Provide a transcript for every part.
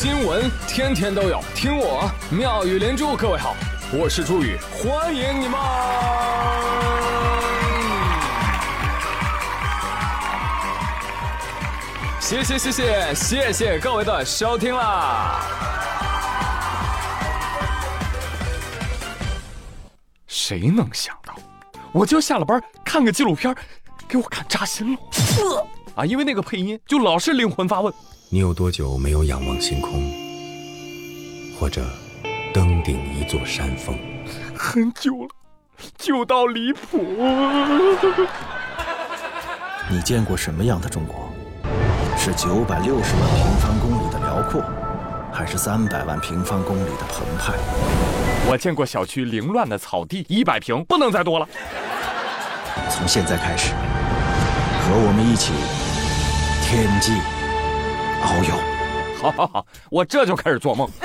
新闻天天都有，听我妙语连珠。各位好，我是朱宇，欢迎你们！谢谢谢谢谢谢各位的收听啦！谁能想到，我就下了班看个纪录片，给我看扎心了。啊，因为那个配音就老是灵魂发问。你有多久没有仰望星空，或者登顶一座山峰？很久了，久到离谱。你见过什么样的中国？是九百六十万平方公里的辽阔，还是三百万平方公里的澎湃？我见过小区凌乱的草地，一百平不能再多了。从现在开始，和我们一起。天际遨游，好好好，我这就开始做梦，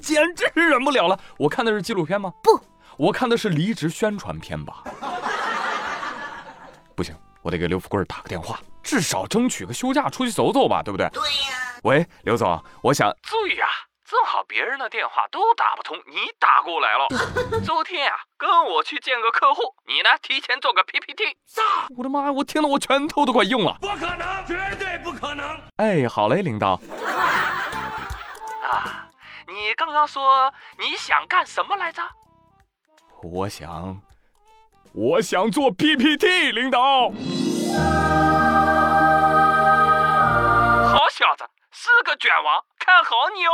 简直忍不了了。我看的是纪录片吗？不，我看的是离职宣传片吧。不行，我得给刘富贵打个电话，至少争取个休假出去走走吧，对不对？对呀。喂，刘总，我想注意啊。正好别人的电话都打不通，你打过来了。周天呀，跟我去见个客户，你呢提前做个 PPT。我的妈呀，我听得我拳头都快硬了。不可能，绝对不可能。哎，好嘞，领导。啊，你刚刚说你想干什么来着？我想，我想做 PPT，领导。好小子，是个卷王。看好你哦！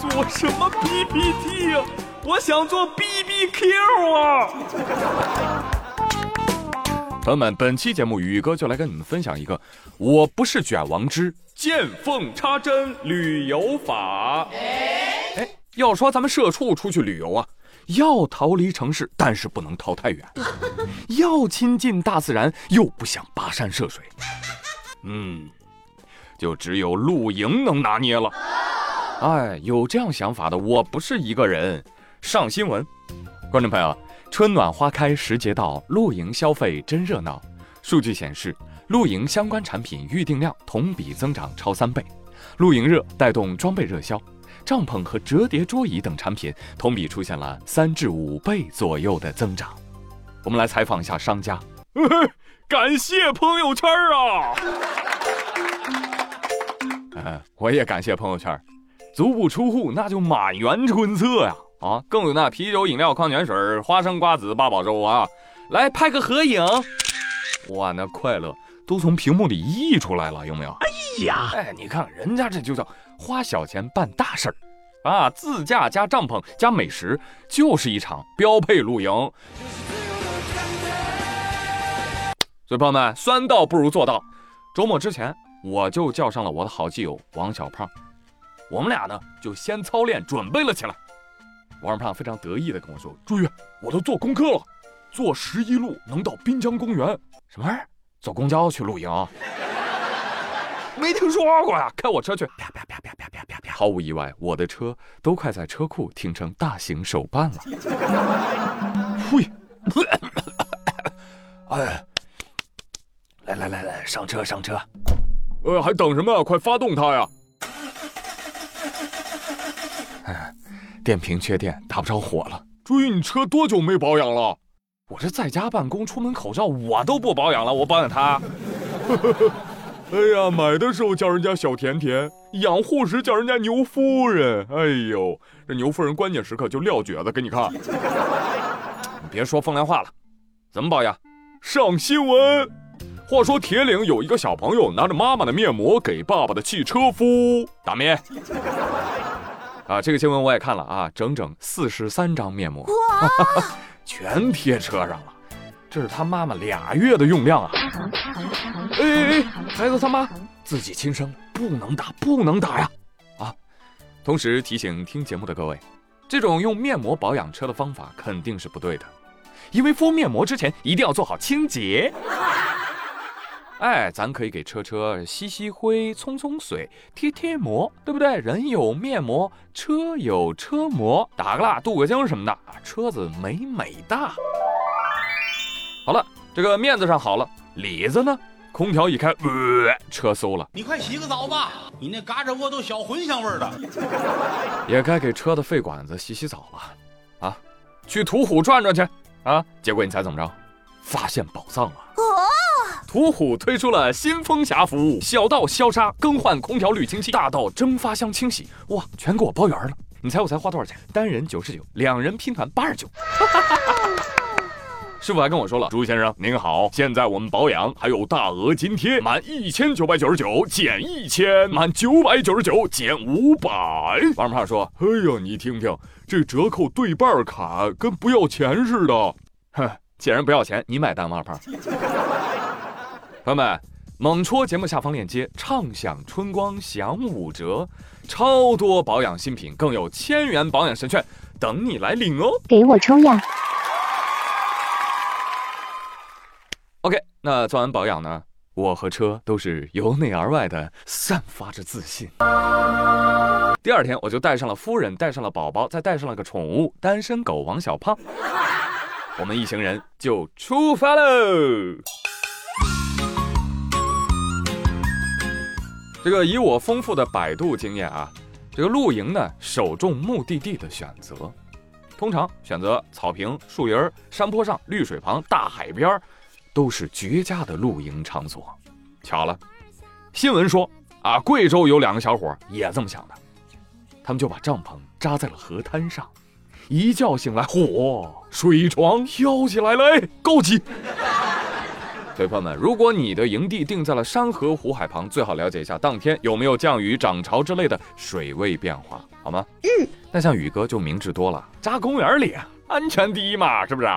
做什么 PPT 啊？我想做 BBQ 啊！朋友们，本期节目宇哥就来跟你们分享一个“我不是卷王之见缝插针旅游法”。哎，要说咱们社畜出去旅游啊，要逃离城市，但是不能逃太远；要亲近大自然，又不想跋山涉水。嗯。就只有露营能拿捏了。哎，有这样想法的我不是一个人。上新闻，观众朋友，春暖花开时节到，露营消费真热闹。数据显示，露营相关产品预订量同比增长超三倍。露营热带动装备热销，帐篷和折叠桌椅等产品同比出现了三至五倍左右的增长。我们来采访一下商家，感谢朋友圈啊！我也感谢朋友圈，足不出户那就满园春色呀！啊，更有那啤酒、饮料、矿泉水、花生、瓜子、八宝粥啊！来拍个合影，哇，那快乐都从屏幕里溢出来了，有没有？哎呀，哎，你看人家这就叫花小钱办大事儿啊！自驾加帐篷加美食，就是一场标配露营。所以朋友们，算到不如做到。周末之前。我就叫上了我的好基友王小胖，我们俩呢就先操练准备了起来。王小胖非常得意的跟我说：“朱宇，我都做功课了，坐十一路能到滨江公园。什么玩意儿？坐公交去露营？没听说过呀！开我车去！啪啪啪啪啪啪啪啪！毫无意外，我的车都快在车库停成大型手办了。呸！哎，来来来来，上车上车。”呃，还等什么？快发动它呀！哎，电瓶缺电，打不着火了。注意，你车多久没保养了？我这在家办公，出门口罩我都不保养了，我保养它。哎呀，买的时候叫人家小甜甜，养护时叫人家牛夫人。哎呦，这牛夫人关键时刻就撂蹶子给你看。你别说风凉话了，怎么保养？上新闻。话说铁岭有一个小朋友拿着妈妈的面膜给爸爸的汽车敷打面，啊，这个新闻我也看了啊，整整四十三张面膜，全贴车上了，这是他妈妈俩月的用量啊！哎哎哎，孩子他妈自己亲生，不能打，不能打呀！啊，同时提醒听节目的各位，这种用面膜保养车的方法肯定是不对的，因为敷面膜之前一定要做好清洁。哎，咱可以给车车吸吸灰、冲冲水、贴贴膜，对不对？人有面膜，车有车膜，打个蜡、镀个晶什么的啊，车子美美哒。好了，这个面子上好了，里子呢？空调一开，呃，车馊了。你快洗个澡吧，你那嘎吱窝都小茴香味儿的。也该给车的肺管子洗洗澡了，啊，去途虎转转去啊！结果你猜怎么着？发现宝藏了！途虎推出了新风侠服务，小到消杀、更换空调滤清器，大到蒸发箱清洗，哇，全给我包圆了。你猜我才花多少钱？单人九十九，两人拼团八十九。师傅还跟我说了，朱先生您好，现在我们保养还有大额津贴，满一千九百九十九减一千，满九百九十九减五百。王胖说：“哎呀，你听听，这折扣对半卡，跟不要钱似的。”哼，既然不要钱，你买单，王胖。朋友们，猛戳节目下方链接，畅享春光享五折，超多保养新品，更有千元保养神券等你来领哦！给我抽呀！OK，那做完保养呢，我和车都是由内而外的散发着自信。第二天我就带上了夫人，带上了宝宝，再带上了个宠物单身狗王小胖，我们一行人就出发喽。这个以我丰富的百度经验啊，这个露营呢，首重目的地的选择，通常选择草坪、树林、山坡上、绿水旁、大海边都是绝佳的露营场所。巧了，新闻说啊，贵州有两个小伙也这么想的，他们就把帐篷扎在了河滩上，一觉醒来，嚯，水床飘起来了，哎，高级。所以朋友们，如果你的营地定在了山河湖海旁，最好了解一下当天有没有降雨、涨潮之类的水位变化，好吗？嗯。那像宇哥就明智多了，扎公园里，安全第一嘛，是不是？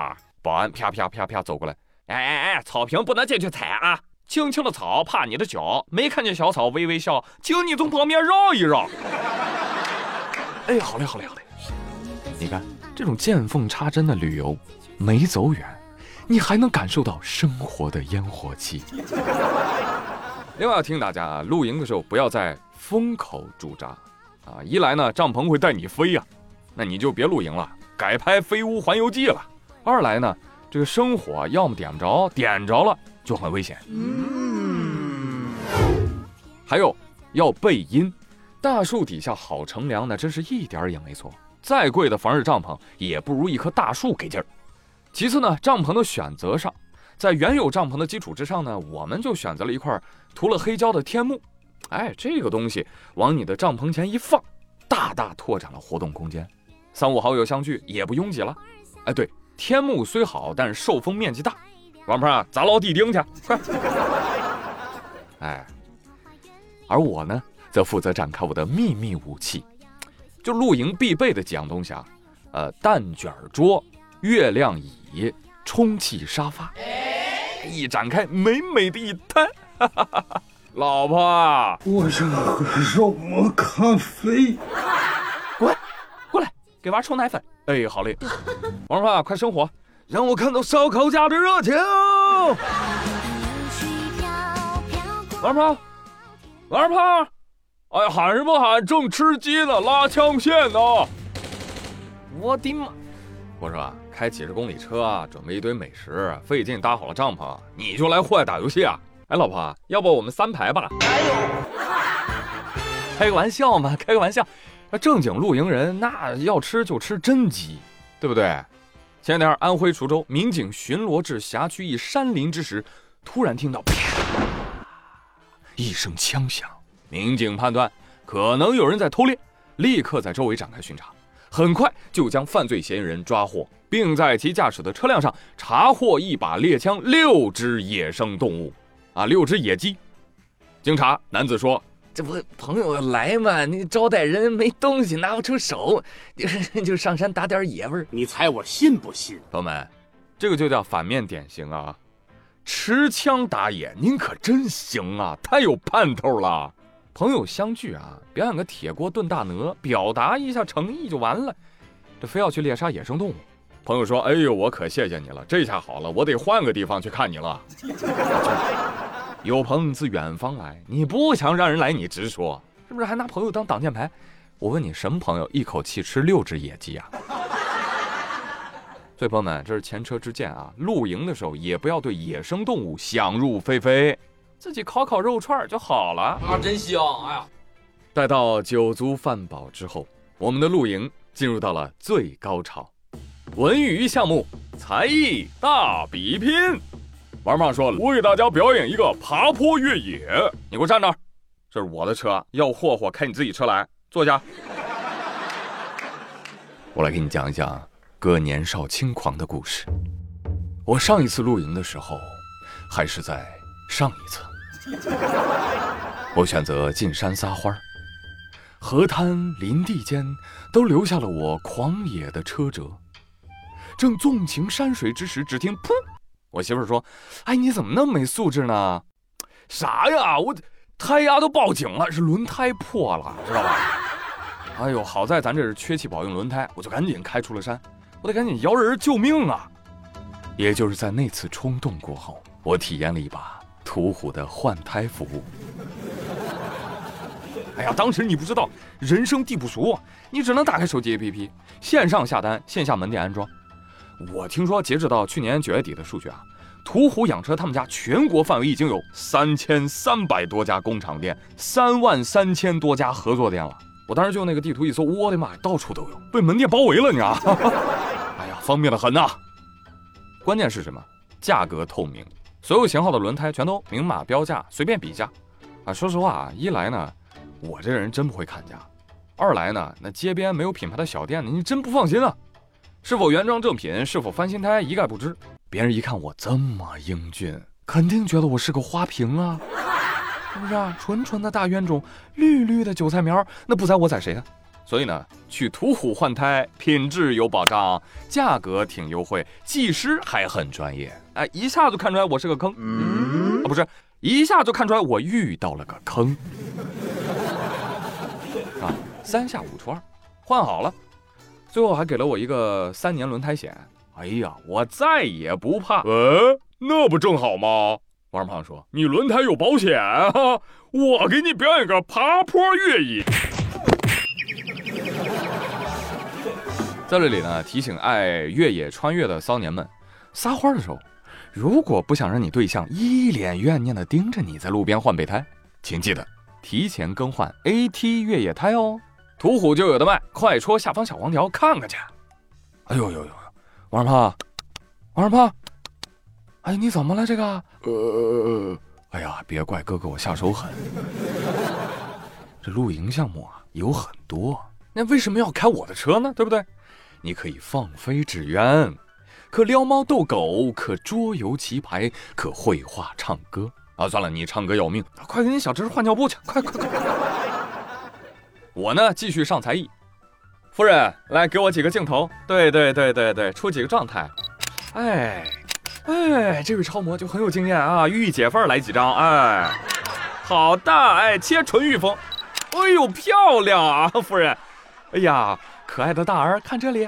保安啪啪啪啪走过来。哎哎哎，草坪不能进去踩啊！青青的草怕你的脚，没看见小草微微笑，请你从旁边绕一绕。哎，好嘞好嘞好嘞！你看这种见缝插针的旅游，没走远，你还能感受到生活的烟火气。另外要提醒大家啊，露营的时候不要在风口驻扎啊，一来呢帐篷会带你飞呀，那你就别露营了，改拍《飞屋环游记》了；二来呢。这个生火要么点不着，点着了就很危险。嗯，还有要背阴，大树底下好乘凉，那真是一点也没错。再贵的防日帐篷也不如一棵大树给劲儿。其次呢，帐篷的选择上，在原有帐篷的基础之上呢，我们就选择了一块涂了黑胶的天幕。哎，这个东西往你的帐篷前一放，大大拓展了活动空间。三五好友相聚也不拥挤了。哎，对。天幕虽好，但是受风面积大。王鹏啊，砸牢地钉去，快！哎，而我呢，则负责展开我的秘密武器，就露营必备的几样东西啊，呃，蛋卷桌、月亮椅、充气沙发，一展开，美美的一摊。老婆，我想喝肉末咖啡。滚，过来，给娃冲奶粉。哎，好嘞，王胖，快生火，让我看到烧烤家的热情。王胖，王胖，哎，喊什么喊？正吃鸡呢，拉枪线呢。我的妈！我说，开几十公里车，准备一堆美食，费劲搭好了帐篷，你就来户外打游戏啊？哎，老婆，要不我们三排吧？哎呦，开个玩笑嘛，开个玩笑。那正经露营人，那要吃就吃真鸡，对不对？前两天安徽滁州民警巡逻至辖区一山林之时，突然听到啪一声枪响，民警判断可能有人在偷猎，立刻在周围展开巡查，很快就将犯罪嫌疑人抓获，并在其驾驶的车辆上查获一把猎枪、六只野生动物，啊，六只野鸡。经查，男子说。这不朋友来嘛？你招待人没东西拿不出手，就 就上山打点野味儿。你猜我信不信？朋友们，这个就叫反面典型啊！持枪打野，您可真行啊，太有盼头了。朋友相聚啊，表演个铁锅炖大鹅，表达一下诚意就完了。这非要去猎杀野生动物，朋友说：“哎呦，我可谢谢你了，这下好了，我得换个地方去看你了。”有朋自远方来，你不想让人来，你直说，是不是？还拿朋友当挡箭牌？我问你，什么朋友一口气吃六只野鸡啊？所以朋友们，这是前车之鉴啊！露营的时候也不要对野生动物想入非非，自己烤烤肉串就好了。啊，真香！哎呀，待到酒足饭饱之后，我们的露营进入到了最高潮，文娱项目才艺大比拼。王胖说了，我给大家表演一个爬坡越野，你给我站那儿，这是我的车，要霍霍开你自己车来，坐下。我来给你讲一讲。哥年少轻狂的故事。我上一次露营的时候，还是在上一次。我选择进山撒欢儿，河滩林地间都留下了我狂野的车辙。正纵情山水之时，只听“噗”，我媳妇说：“哎，你怎么那么没素质呢？啥呀？我胎压都报警了，是轮胎破了，知道吧？哎呦，好在咱这是缺气保用轮胎，我就赶紧开出了山。”我得赶紧摇人救命啊！也就是在那次冲动过后，我体验了一把途虎的换胎服务。哎呀，当时你不知道，人生地不熟，你只能打开手机 APP，线上下单，线下门店安装。我听说，截止到去年九月底的数据啊，途虎养车他们家全国范围已经有三千三百多家工厂店，三万三千多家合作店了。我当时就那个地图一搜，我的妈呀，到处都有，被门店包围了，你知道？哎呀，方便的很呐。关键是什么？价格透明，所有型号的轮胎全都明码标价，随便比价。啊，说实话啊，一来呢，我这人真不会砍价；二来呢，那街边没有品牌的小店，你真不放心啊。是否原装正品，是否翻新胎，一概不知。别人一看我这么英俊，肯定觉得我是个花瓶啊。是不是啊？纯纯的大冤种，绿绿的韭菜苗，那不宰我宰谁啊？所以呢，去途虎换胎，品质有保障，价格挺优惠，技师还很专业。哎，一下就看出来我是个坑，啊，不是，一下就看出来我遇到了个坑。啊，三下五除二，换好了，最后还给了我一个三年轮胎险。哎呀，我再也不怕。嗯，那不正好吗？王胖说：“你轮胎有保险啊，我给你表演个爬坡越野。”在这里呢，提醒爱越野穿越的骚年们，撒欢的时候，如果不想让你对象一脸怨念的盯着你在路边换备胎，请记得提前更换 AT 越野胎哦。途虎就有的卖，快戳下方小黄条看看去。哎呦呦呦，王二胖，王二胖。哎，你怎么了？这个，呃，哎呀，别怪哥哥我下手狠。这露营项目啊有很多，那为什么要开我的车呢？对不对？你可以放飞纸鸢，可撩猫逗狗，可桌游棋牌，可绘画唱歌。啊，算了，你唱歌要命，快给你小侄子换尿布去，快快快！我呢，继续上才艺。夫人，来给我几个镜头。对对对对对，出几个状态。哎。哎，这位超模就很有经验啊！御姐范儿来几张，哎，好的，哎，切纯欲风，哎呦，漂亮啊，夫人，哎呀，可爱的大儿，看这里，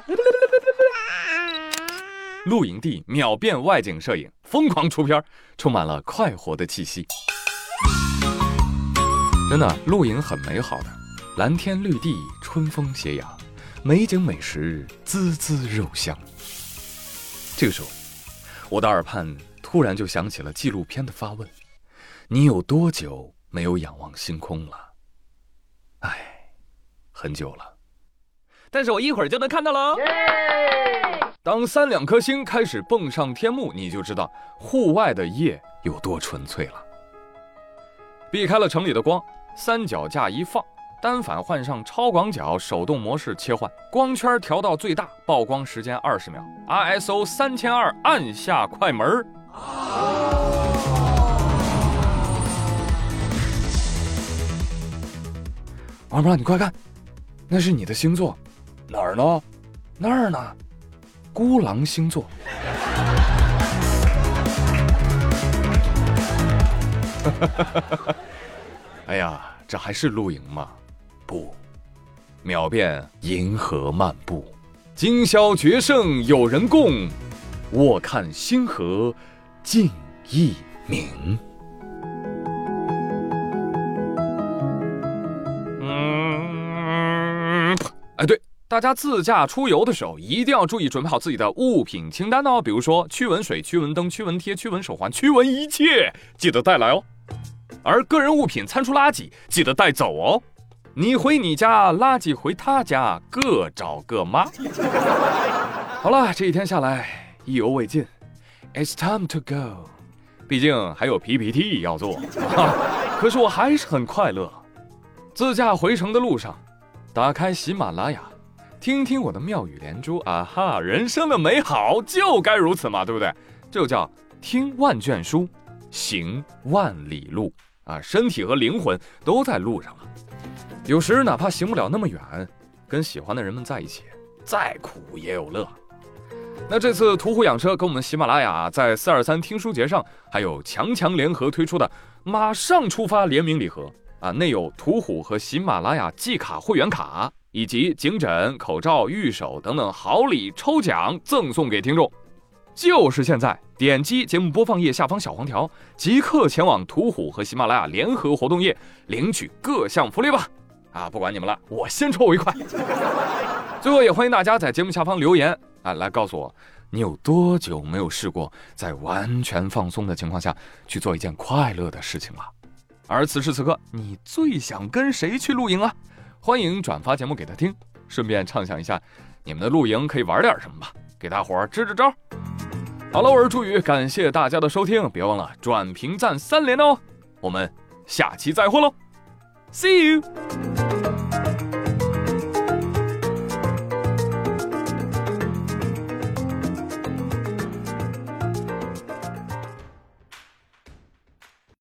露营地秒变外景摄影，疯狂出片，充满了快活的气息。真的，露营很美好的，蓝天绿地，春风斜阳，美景美食，滋滋肉香。这个时候。我的耳畔突然就响起了纪录片的发问：“你有多久没有仰望星空了？”哎，很久了，但是我一会儿就能看到喽。当三两颗星开始蹦上天幕，你就知道户外的夜有多纯粹了。避开了城里的光，三脚架一放。单反换上超广角，手动模式切换，光圈调到最大，曝光时间二十秒，ISO 三千二，按下快门儿。王胖，你快看，那是你的星座，哪儿呢？那儿呢？孤狼星座。哎呀，这还是露营吗？不，秒变银河漫步，今宵决胜有人共，卧看星河尽一明。嗯，哎对。大家自驾出游的时候，一定要注意准备好自己的物品清单哦。比如说驱蚊水、驱蚊灯、驱蚊贴、驱蚊手环、驱蚊一切，记得带来哦。而个人物品餐厨垃圾，记得带走哦。你回你家，垃圾回他家，各找各妈。好了，这一天下来意犹未尽，It's time to go。毕竟还有 PPT 要做，可是我还是很快乐。自驾回程的路上，打开喜马拉雅，听听我的妙语连珠啊哈！人生的美好就该如此嘛，对不对？这就叫听万卷书，行万里路啊！身体和灵魂都在路上了。有时哪怕行不了那么远，跟喜欢的人们在一起，再苦也有乐。那这次途虎养车跟我们喜马拉雅在四二三听书节上，还有强强联合推出的“马上出发”联名礼盒啊，内有途虎和喜马拉雅季卡会员卡，以及颈枕、口罩、玉手等等好礼抽奖赠送给听众。就是现在，点击节目播放页下方小黄条，即刻前往途虎和喜马拉雅联合活动页领取各项福利吧！啊，不管你们了，我先抽为快。最后也欢迎大家在节目下方留言。啊，来告诉我，你有多久没有试过在完全放松的情况下去做一件快乐的事情了？而此时此刻，你最想跟谁去露营啊？欢迎转发节目给他听，顺便畅想一下你们的露营可以玩点什么吧，给大伙儿支支招。好了，我是朱宇，感谢大家的收听，别忘了转评赞三连哦。我们下期再会喽，See you。